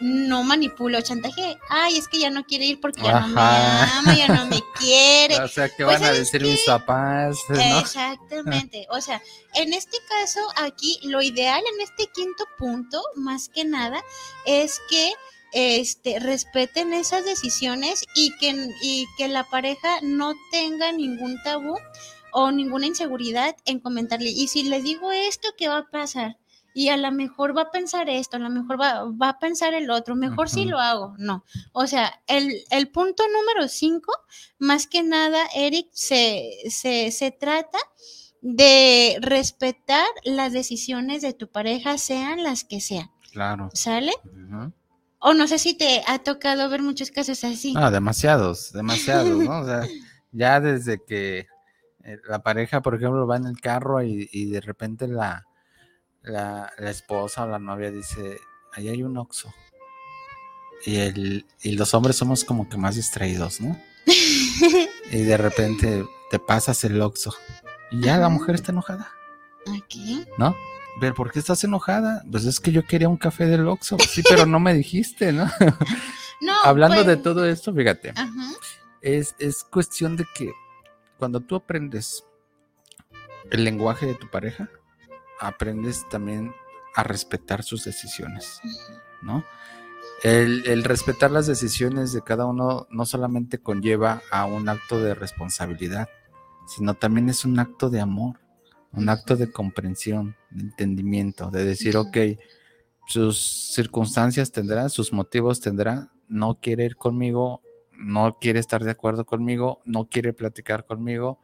no manipulo, chantaje. Ay, es que ya no quiere ir porque ya no me ama, ya no me quiere. o sea, ¿qué pues van a decir mis papás? Exactamente. O sea, en este caso, aquí, lo ideal en este quinto punto, más que nada, es que este, respeten esas decisiones y que, y que la pareja no tenga ningún tabú o ninguna inseguridad en comentarle. Y si le digo esto, ¿qué va a pasar? Y a lo mejor va a pensar esto, a lo mejor va, a pensar el otro, mejor si lo hago, no. O sea, el, punto número cinco, más que nada, Eric, se, se, trata de respetar las decisiones de tu pareja, sean las que sean. Claro. ¿Sale? O no sé si te ha tocado ver muchos casos así. Ah, demasiados, demasiados, ¿no? O sea, ya desde que eh, la pareja, por ejemplo, va en el carro y, y de repente la, la, esposa o la novia dice, ahí hay un oxo. Y, el, y los hombres somos como que más distraídos, ¿no? y de repente te pasas el oxo. Y ya la mujer está enojada. Aquí. ¿No? Pero ¿por qué estás enojada? Pues es que yo quería un café del Oxxo. Sí, pero no me dijiste, ¿no? no Hablando de pues todo esto, fíjate. Es, es cuestión de que cuando tú aprendes el lenguaje de tu pareja, aprendes también a respetar sus decisiones, ¿no? El, el, respetar las decisiones de cada uno no solamente conlleva a un acto de responsabilidad, sino también es un acto de amor, un acto de comprensión, de entendimiento, de decir, ok, sus circunstancias tendrán, sus motivos tendrán, no quiere ir conmigo, no quiere estar de acuerdo conmigo, no quiere platicar conmigo,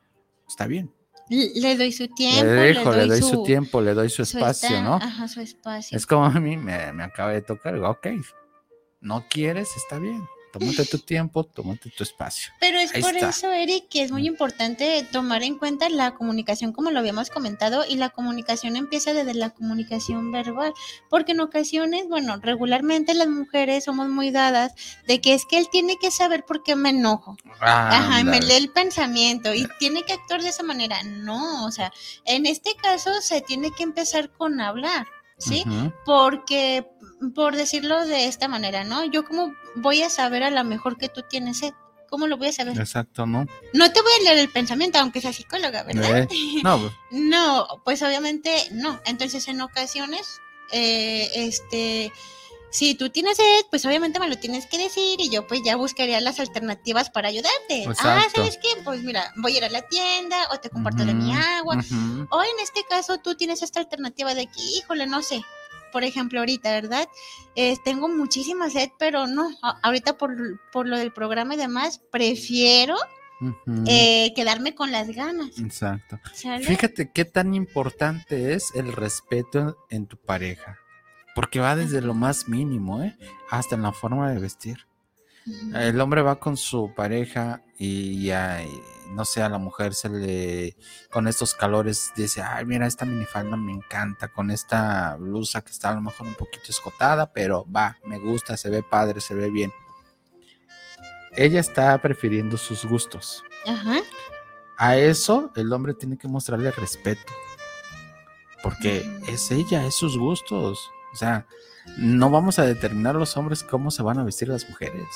está bien. Le doy su tiempo. Le, dejo, le, doy, le doy su, tiempo, le doy su, espacio, está, ¿no? Ajá, su espacio. Es como a mí me, me acaba de tocar, ok, no quieres, está bien. Tómate tu tiempo, tómate tu espacio. Pero es Ahí por está. eso, Eric, que es muy importante tomar en cuenta la comunicación, como lo habíamos comentado, y la comunicación empieza desde la comunicación verbal, porque en ocasiones, bueno, regularmente las mujeres somos muy dadas de que es que él tiene que saber por qué me enojo. Ajá, me lee el pensamiento y tiene que actuar de esa manera. No, o sea, en este caso se tiene que empezar con hablar, ¿sí? Porque, por decirlo de esta manera, ¿no? Yo como voy a saber a lo mejor que tú tienes sed. ¿Cómo lo voy a saber? Exacto, ¿no? No te voy a leer el pensamiento, aunque sea psicóloga, ¿verdad? Eh, no, pues, No, pues obviamente no. Entonces, en ocasiones, eh, este, si tú tienes sed, pues obviamente me lo tienes que decir y yo pues ya buscaría las alternativas para ayudarte. Ah, Exacto. ¿sabes qué? Pues mira, voy a ir a la tienda o te comparto de mi agua. O en este caso tú tienes esta alternativa de que, híjole, no sé. Por ejemplo, ahorita, ¿verdad? Eh, tengo muchísima sed, pero no, ahorita por, por lo del programa y demás, prefiero eh, quedarme con las ganas. Exacto. ¿sale? Fíjate qué tan importante es el respeto en, tu pareja. Porque va desde lo más mínimo, ¿eh? Hasta en la forma de vestir. El hombre va con su pareja y ya, y no sé, a la mujer se le, con estos calores, dice, ay, mira, esta minifalda me encanta, con esta blusa que está a lo mejor un poquito escotada, pero va, me gusta, se ve padre, se ve bien. Ella está prefiriendo sus gustos. Ajá. A eso el hombre tiene que mostrarle respeto. Porque Ujú. es ella, es sus gustos. O sea, no vamos a determinar los hombres cómo se van a vestir las mujeres.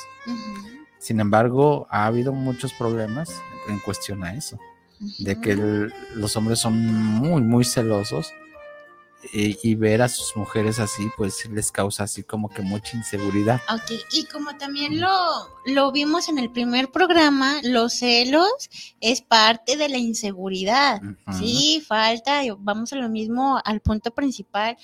Sin embargo, ha habido muchos problemas en cuestión a eso. De que el- los hombres son muy, muy celosos. Y, y ver a sus mujeres así, pues les causa así como que mucha inseguridad. Ok, y como también lo, lo vimos en el primer programa, los celos es parte de la inseguridad. Sí, falta, vamos a lo mismo, al punto principal,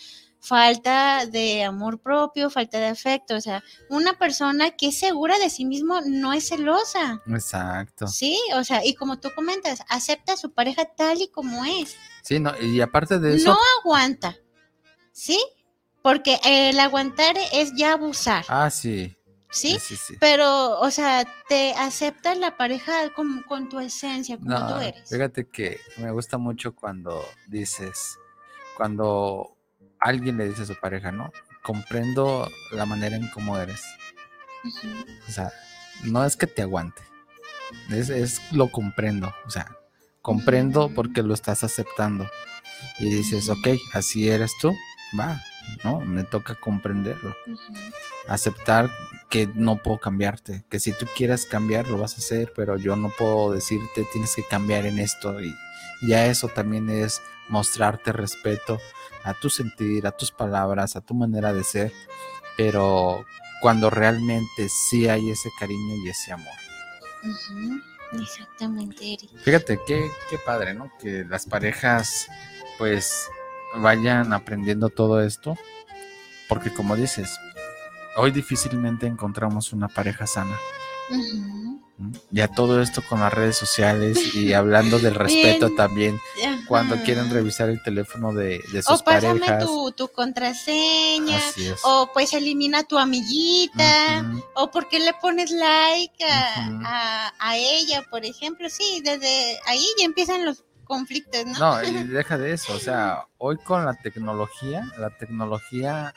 falta de amor propio, falta de afecto. O sea, una persona que es segura de sí mismo no es celosa. Exacto. Sí, o sea, y como tú comentas, acepta a su pareja tal y como es. Sí, no, y aparte de eso. No aguanta, ¿sí? Porque el aguantar es ya abusar, Ah, sí. ¿sí? Sí, sí. Pero, o sea, te aceptas la pareja con, con tu esencia, como No, tú eres. fíjate que me gusta mucho cuando dices, cuando alguien le dice a su pareja, ¿no? Comprendo la manera en cómo eres. O sea, no es que te aguante, es, es lo comprendo. O sea, comprendo porque lo estás aceptando. Y dices, ok, así eres tú, va, ¿no? Me toca comprenderlo. Aceptar que no puedo cambiarte, que si tú quieres cambiar lo vas a hacer, pero yo no puedo decirte tienes que cambiar en esto y ya eso también es mostrarte respeto a tu sentir, a tus palabras, a tu manera de ser, pero cuando realmente sí hay ese cariño y ese amor. Exactamente, Eric. Fíjate qué, qué padre, ¿no? Que las parejas pues vayan aprendiendo todo esto, porque como dices, hoy difícilmente encontramos una pareja sana. Ya todo esto con las redes sociales y hablando del respeto Bien. también, cuando quieren revisar el teléfono de, de sus O pásame parejas. tu, tu contraseña, o pues elimina a tu amiguita, o por qué le pones like a, a, a ella, por ejemplo. Sí, desde ahí ya empiezan los conflictos, ¿no? No, y deja de eso, o sea, hoy con la tecnología, la tecnología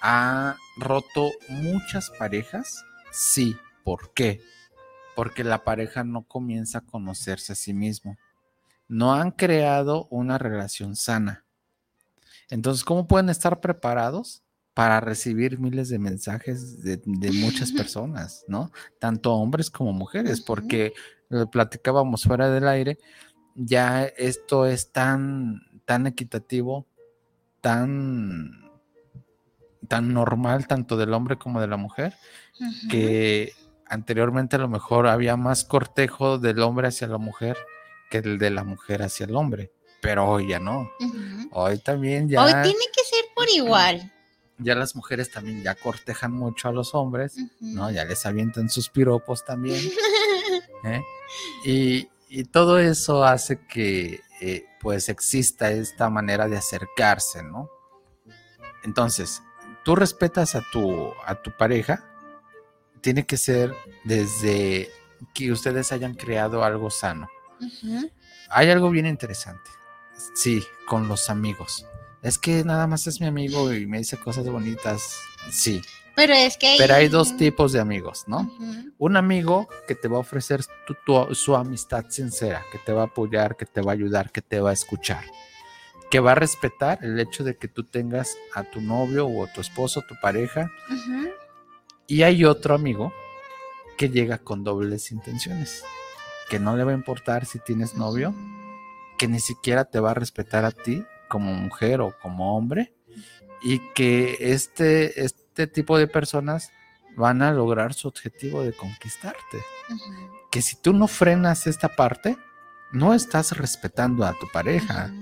ha roto muchas parejas. Sí, ¿por qué? Porque la pareja no comienza a conocerse a sí mismo. No han creado una relación sana. Entonces, ¿cómo pueden estar preparados para recibir miles de mensajes de, de muchas personas, ¿no? Tanto hombres como mujeres, porque lo platicábamos fuera del aire, ya esto es tan, tan equitativo, tan, tan normal tanto del hombre como de la mujer, que anteriormente a lo mejor había más cortejo del hombre hacia la mujer que el de la mujer hacia el hombre, pero hoy ya no. Hoy también ya... Hoy tiene que ser por igual. Ya las mujeres también ya cortejan mucho a los hombres, ¿no? Ya les avientan sus piropos también. ¿eh? y, todo eso hace que eh, pues exista esta manera de acercarse, ¿no? Entonces, tú respetas a tu, a tu pareja, tiene que ser desde que ustedes hayan creado algo sano. Hay algo bien interesante. Sí, con los amigos. Es que nada más es mi amigo y me dice cosas bonitas. Sí. Pero es que... Pero hay dos tipos de amigos, ¿no? Un amigo que te va a ofrecer su amistad sincera, que te va a apoyar, que te va a ayudar, que te va a escuchar, que va a respetar el hecho de que tú tengas a tu novio o a tu esposo, tu pareja, y hay otro amigo que llega con dobles intenciones, que no le va a importar si tienes novio, que ni siquiera te va a respetar a ti como mujer o como hombre, y que este, este tipo de personas van a lograr su objetivo de conquistarte. Que si tú no frenas esta parte, no estás respetando a tu pareja.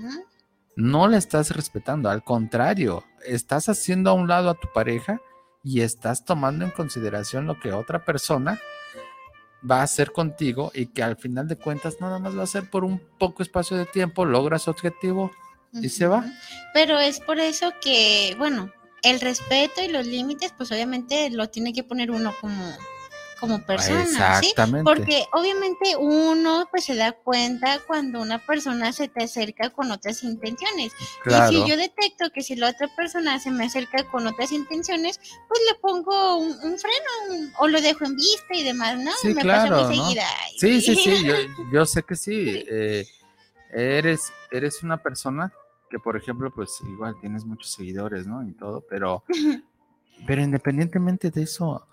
No le estás respetando, al contrario, estás haciendo a un lado a tu pareja y estás tomando en consideración lo que otra persona va a hacer contigo y que al final de cuentas nada más va a ser por un poco espacio de tiempo, logra su objetivo y se va. Pero es por eso que, bueno, el respeto y los límites, pues obviamente lo tiene que poner uno como como persona, Exactamente. Porque obviamente uno pues se da cuenta cuando una persona se te acerca con otras intenciones. Y si yo detecto que si la otra persona se me acerca con otras intenciones, pues le pongo un, freno o lo dejo en vista y demás, ¿no? Sí, claro, Sí, sí, sí, yo, sé que sí. Eh, eres, eres una persona que, por ejemplo, pues igual tienes muchos seguidores, ¿no? Y todo, pero, pero independientemente de eso,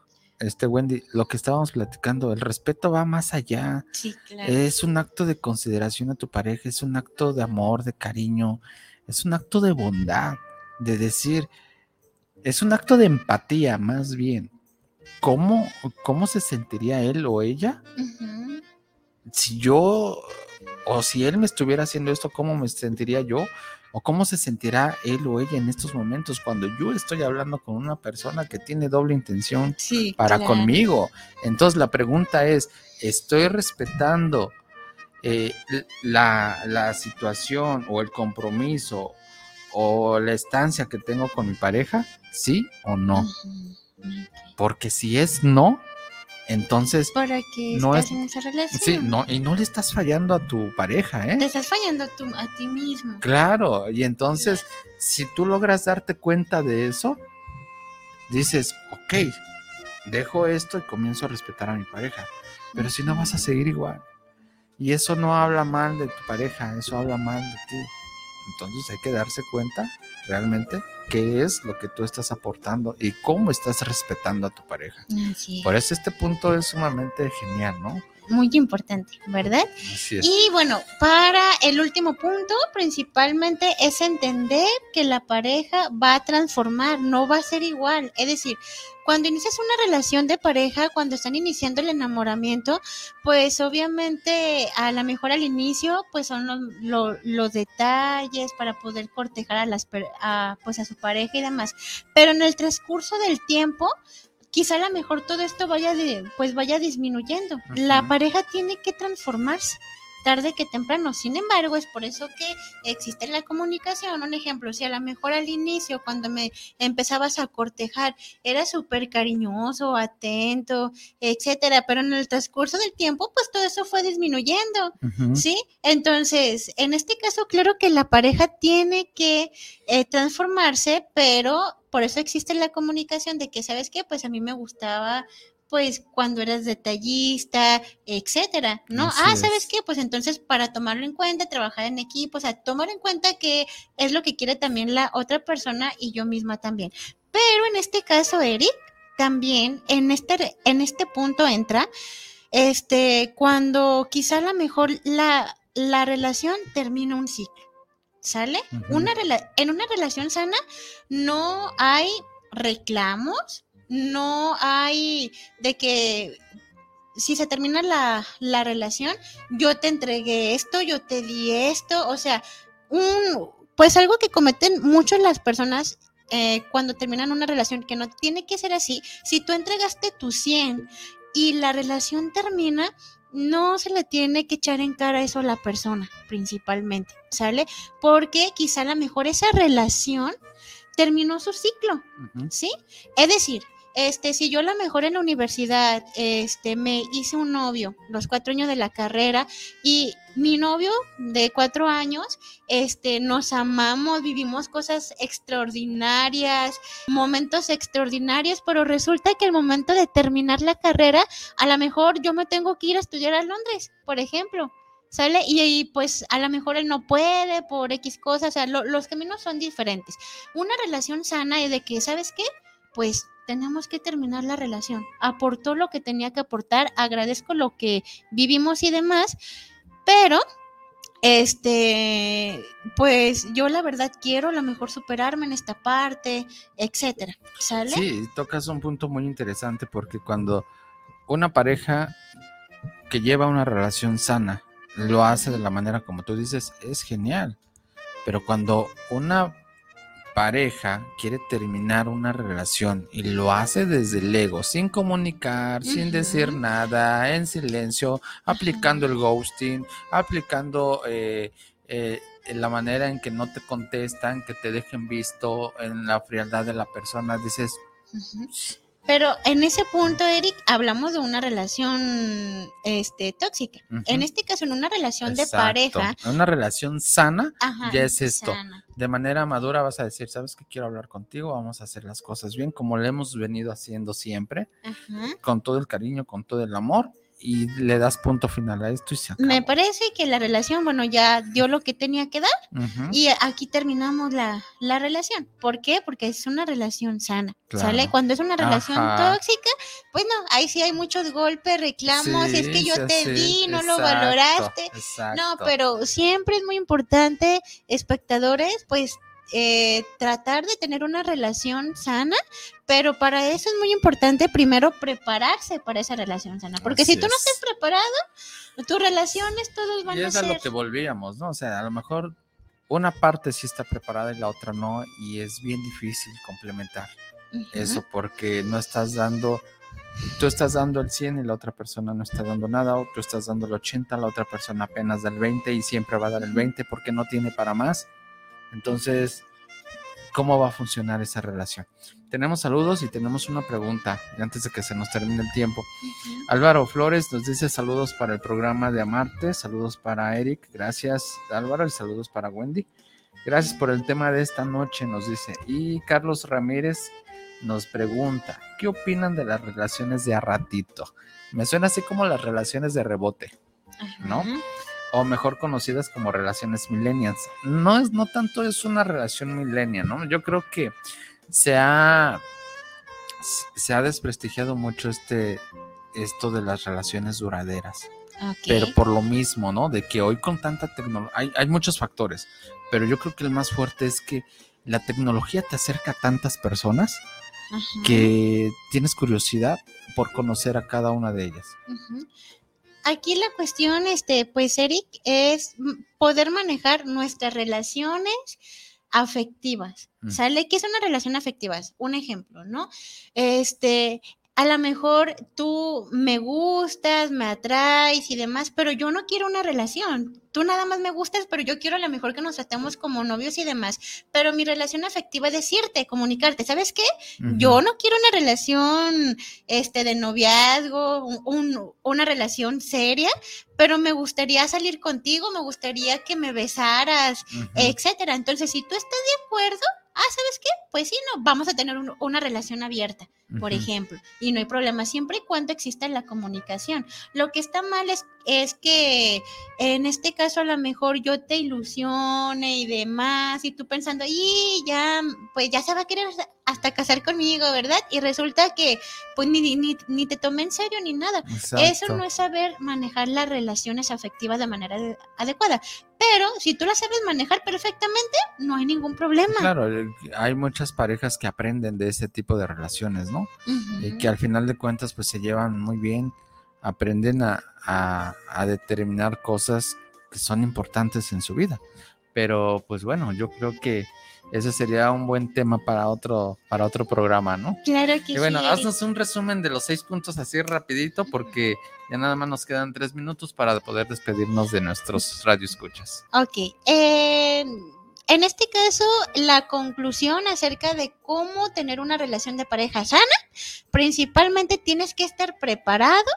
este Wendy, lo que estábamos platicando, el respeto va más allá. Sí, claro. Es un acto de consideración a tu pareja, es un acto de amor, de cariño, es un acto de bondad, de decir, es un acto de empatía más bien. ¿Cómo, cómo se sentiría él o ella si yo o si él me estuviera haciendo esto, cómo me sentiría yo? O cómo se sentirá él o ella en estos momentos cuando yo estoy hablando con una persona que tiene doble intención para conmigo. Entonces la pregunta es, ¿estoy respetando eh, la, situación o el compromiso o la estancia que tengo con mi pareja? ¿Sí o no? Porque si es no, entonces, ¿para no estás en esa relación? Sí, no, y no le estás fallando a tu pareja, ¿eh? Te estás fallando a, a ti mismo. Claro, y entonces, si tú logras darte cuenta de eso, dices, ok, dejo esto y comienzo a respetar a mi pareja. Pero si no, vas a seguir igual. Y eso no habla mal de tu pareja, eso habla mal de ti. Entonces hay que darse cuenta realmente qué es lo que tú estás aportando y cómo estás respetando a tu pareja. Por eso este punto es sumamente genial, ¿no? Muy importante, ¿verdad? Y bueno, para el último punto, principalmente es entender que la pareja va a transformar, no va a ser igual. Es decir, cuando inicias una relación de pareja, cuando están iniciando el enamoramiento, pues obviamente a lo mejor al inicio, pues son los, los, detalles para poder cortejar a las a, pues a su pareja y demás. Pero en el transcurso del tiempo, quizá a lo mejor todo esto vaya de, pues vaya disminuyendo. La pareja tiene que transformarse tarde que temprano. Sin embargo, es por eso que existe la comunicación. Un ejemplo, si a lo mejor al inicio, cuando me empezabas a cortejar, era súper cariñoso, atento, etcétera, pero en el transcurso del tiempo, pues todo eso fue disminuyendo, ¿sí? Entonces, en este caso, claro que la pareja tiene que eh, transformarse, pero por eso existe la comunicación de que, ¿sabes qué? Pues a mí me gustaba pues cuando eras detallista, etcétera, ¿no? ah, ¿sabes qué? Pues entonces para tomarlo en cuenta, trabajar en equipo, o sea, tomar en cuenta que es lo que quiere también la otra persona y yo misma también. Pero en este caso, Eric, también en este, en este punto entra, este, cuando quizá a lo mejor la, la relación termina un ciclo, ¿sale? una en una relación sana no hay reclamos, no hay de que si se termina la, la, relación, yo te entregué esto, yo te di esto, o sea, un, pues algo que cometen muchas las personas eh, cuando terminan una relación, que no tiene que ser así, si tú entregaste tu 100 y la relación termina, no se le tiene que echar en cara eso a la persona, principalmente, ¿sale? Porque quizá a lo mejor esa relación terminó su ciclo, ¿sí? Es decir, este, si yo a lo mejor en la universidad, este, me hice un novio los cuatro años de la carrera y mi novio de cuatro años, este, nos amamos, vivimos cosas extraordinarias, momentos extraordinarios, pero resulta que el momento de terminar la carrera, a lo mejor yo me tengo que ir a estudiar a Londres, por ejemplo. ¿Sale? Y, pues a lo mejor él no puede por X cosas, o sea, los caminos son diferentes. Una relación sana es de que, ¿sabes qué? Pues tenemos que terminar la relación. Aportó lo que tenía que aportar, agradezco lo que vivimos y demás, pero este, pues yo la verdad quiero a lo mejor superarme en esta parte, etcétera. ¿Sale? Sí, tocas un punto muy interesante porque cuando una pareja que lleva una relación sana lo hace de la manera como tú dices, es genial. Pero cuando una pareja quiere terminar una relación y lo hace desde el ego, sin comunicar, sin decir nada, en silencio, aplicando el ghosting, aplicando eh, eh, la manera en que no te contestan, que te dejen visto en la frialdad de la persona, dices, pero en ese punto, Eric, hablamos de una relación este, tóxica. En este caso, en una relación de pareja. Una relación sana, ya es esto. De manera madura vas a decir, ¿sabes qué? Quiero hablar contigo, vamos a hacer las cosas bien, como lo hemos venido haciendo siempre, con todo el cariño, con todo el amor y le das punto final a esto y se acabó. Me parece que la relación, bueno, ya dio lo que tenía que dar y aquí terminamos la, la, relación. ¿Por qué? Porque es una relación sana, ¿sale? Cuando es una relación tóxica, pues no, ahí sí hay muchos golpes, reclamos, es que yo te di, no lo valoraste. No, pero siempre es muy importante, espectadores, pues eh, tratar de tener una relación sana, pero para eso es muy importante primero prepararse para esa relación sana, porque si tú no estás preparado, tus relaciones todos van y a ser... es a lo que volvíamos, ¿no? O sea, a lo mejor una parte sí está preparada y la otra no, y es bien difícil complementar eso porque no estás dando tú estás dando el 100 y la otra persona no está dando nada, o tú estás dando el 80, la otra persona apenas da el 20 y siempre va a dar el 20 porque no tiene para más. Entonces, ¿cómo va a funcionar esa relación? Tenemos saludos y tenemos una pregunta antes de que se nos termine el tiempo. Álvaro Flores nos dice saludos para el programa de Amarte, saludos para Eric, gracias Álvaro y saludos para Wendy. Gracias por el tema de esta noche, nos dice. Y Carlos Ramírez nos pregunta, ¿qué opinan de las relaciones de a ratito? Me suena así como las relaciones de rebote, ¿no? O mejor conocidas como relaciones millennials. No es, no tanto es una relación millennial, ¿no? Yo creo que se ha, se ha desprestigiado mucho este, esto de las relaciones duraderas. Pero por lo mismo, ¿no? De que hoy con tanta tecnología, hay, hay, muchos factores, pero yo creo que el más fuerte es que la tecnología te acerca a tantas personas que tienes curiosidad por conocer a cada una de ellas aquí la cuestión, este, pues, Eric, es poder manejar nuestras relaciones afectivas. Mm. ¿Sale? ¿Qué es una relación afectiva? Un ejemplo, ¿no? Este, a lo mejor tú me gustas, me atraes y demás, pero yo no quiero una relación. Tú nada más me gustas, pero yo quiero a lo mejor que nos tratemos como novios y demás. Pero mi relación afectiva es decirte, comunicarte, ¿sabes qué? Yo no quiero una relación este, de noviazgo, una relación seria, pero me gustaría salir contigo, me gustaría que me besaras, etcétera. Entonces, si tú estás de acuerdo, ah, ¿sabes qué? Pues sí, no, vamos a tener una relación abierta, por ejemplo, y no hay problema, siempre y cuando exista la comunicación. Lo que está mal es, es que en este caso a lo mejor yo te ilusione y demás, y tú pensando, y ya, pues ya se va a querer hasta casar conmigo, ¿verdad? Y resulta que pues ni, ni, ni te tomé en serio ni nada. Eso no es saber manejar las relaciones afectivas de manera adecuada. Pero si tú las sabes manejar perfectamente, no hay ningún problema. Claro, eh, hay muchas parejas que aprenden de ese tipo de relaciones, ¿no? Y que al final de cuentas pues se llevan muy bien, aprenden a, a determinar cosas que son importantes en su vida. Pero pues bueno, yo creo que ese sería un buen tema para otro, para otro programa, ¿no? Claro que y bueno, haznos un resumen de los seis puntos así rapidito, porque ya nada más nos quedan tres minutos para poder despedirnos de nuestros radioescuchas. Ok. en este caso, la conclusión acerca de cómo tener una relación de pareja sana, principalmente tienes que estar preparado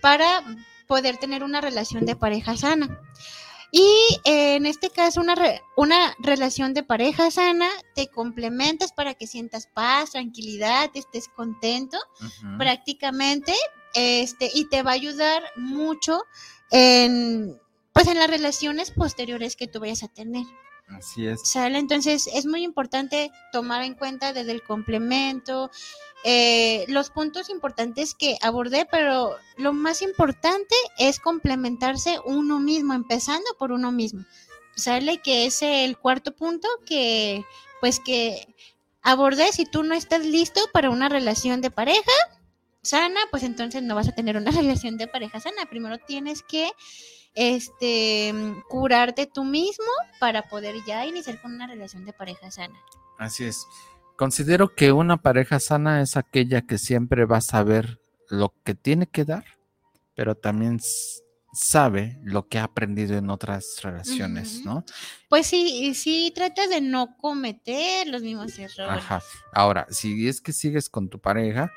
para poder tener una relación de pareja sana. Y eh, en este caso, una, una relación de pareja sana, te complementas para que sientas paz, tranquilidad, estés contento prácticamente, este, y te va a ayudar mucho en, pues, en las relaciones posteriores que tú vayas a tener. Así es. ¿Sale? Entonces, es muy importante tomar en cuenta desde el complemento, eh, los puntos importantes que abordé, pero lo más importante es complementarse uno mismo, empezando por uno mismo. Sale que es el cuarto punto que, pues que abordé, si tú no estás listo para una relación de pareja sana, pues entonces no vas a tener una relación de pareja sana. Primero tienes que este curarte tú mismo para poder ya iniciar con una relación de pareja sana. Así es. Considero que una pareja sana es aquella que siempre va a saber lo que tiene que dar, pero también sabe lo que ha aprendido en otras relaciones, ¿no? Pues sí, sí trata de no cometer los mismos errores. Ajá. Ahora, si es que sigues con tu pareja,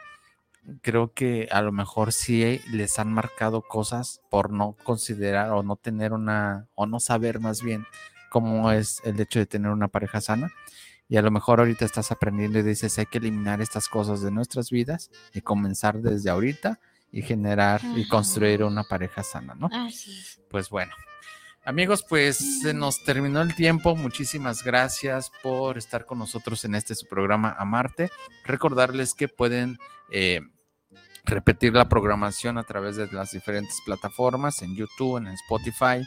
creo que a lo mejor sí les han marcado cosas por no considerar o no tener una, o no saber más bien cómo es el hecho de tener una pareja sana y a lo mejor ahorita estás aprendiendo y dices, hay que eliminar estas cosas de nuestras vidas y comenzar desde ahorita y generar y construir una pareja sana, ¿no? Pues bueno. Amigos, pues se nos terminó el tiempo. Muchísimas gracias por estar con nosotros en este su programa Amarte. Recordarles que pueden eh, repetir la programación a través de las diferentes plataformas, en YouTube, en Spotify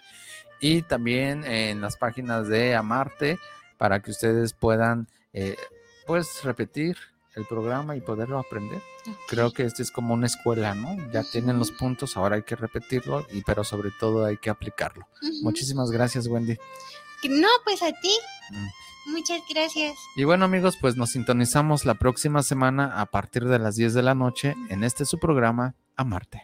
y también en las páginas de Amarte para que ustedes puedan eh, pues repetir el programa y poderlo aprender. Creo que este es como una escuela, ¿no? Ya tienen los puntos, ahora hay que repetirlo, y pero sobre todo hay que aplicarlo. Muchísimas gracias, Wendy. No, pues a ti. Mm. Muchas gracias. Y bueno amigos, pues nos sintonizamos la próxima semana a partir de las 10 de la noche en este su programa Amarte.